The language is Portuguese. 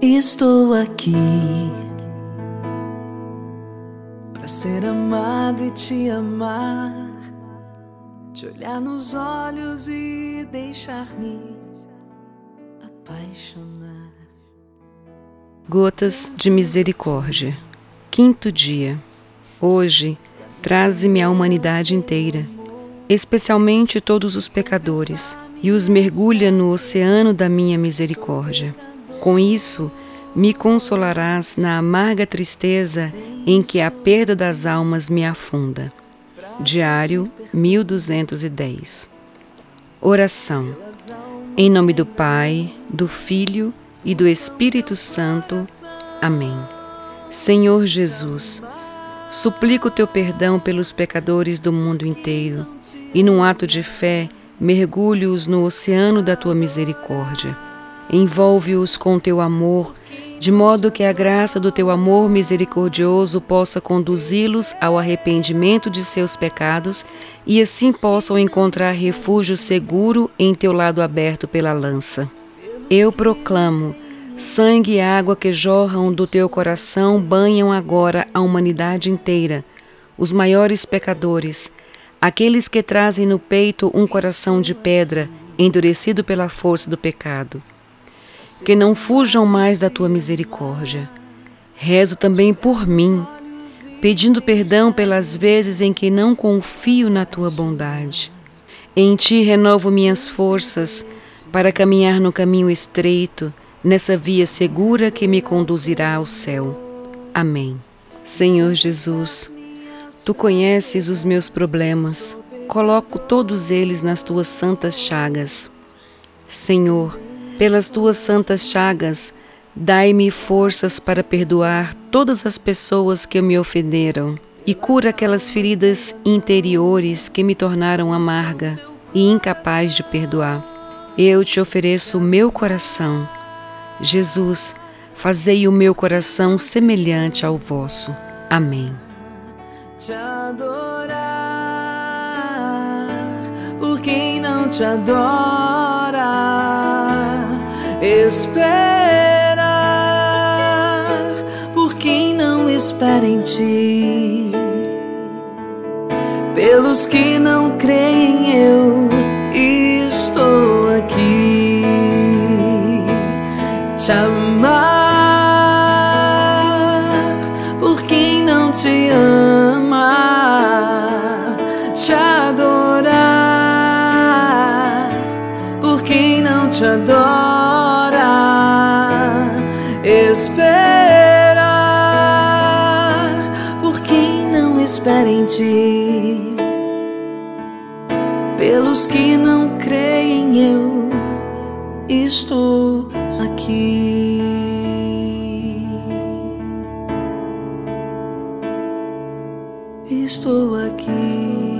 Estou aqui para ser amado e te amar, te olhar nos olhos e deixar-me apaixonar. Gotas de Misericórdia, quinto dia. Hoje, traze-me a humanidade inteira, especialmente todos os pecadores, e os mergulha no oceano da minha misericórdia. Com isso, me consolarás na amarga tristeza em que a perda das almas me afunda. Diário 1210. Oração. Em nome do Pai, do Filho e do Espírito Santo. Amém. Senhor Jesus, suplico teu perdão pelos pecadores do mundo inteiro e, num ato de fé, mergulho-os no oceano da tua misericórdia Envolve-os com teu amor, de modo que a graça do teu amor misericordioso possa conduzi-los ao arrependimento de seus pecados e assim possam encontrar refúgio seguro em teu lado aberto pela lança. Eu proclamo: sangue e água que jorram do teu coração banham agora a humanidade inteira, os maiores pecadores, aqueles que trazem no peito um coração de pedra, endurecido pela força do pecado que não fujam mais da tua misericórdia. Rezo também por mim, pedindo perdão pelas vezes em que não confio na tua bondade. Em ti renovo minhas forças para caminhar no caminho estreito, nessa via segura que me conduzirá ao céu. Amém. Senhor Jesus, tu conheces os meus problemas, coloco todos eles nas tuas santas chagas. Senhor, pelas tuas santas chagas, dai-me forças para perdoar todas as pessoas que me ofenderam e cura aquelas feridas interiores que me tornaram amarga e incapaz de perdoar. Eu te ofereço o meu coração. Jesus, fazei o meu coração semelhante ao vosso. Amém. Te adorar por quem não te adora esperar por quem não espera em ti. Pelos que não creem, eu estou aqui. Te amar por quem não te ama. Te adorar por quem não te adora espera em ti. Pelos que não creem, eu estou aqui. Estou aqui.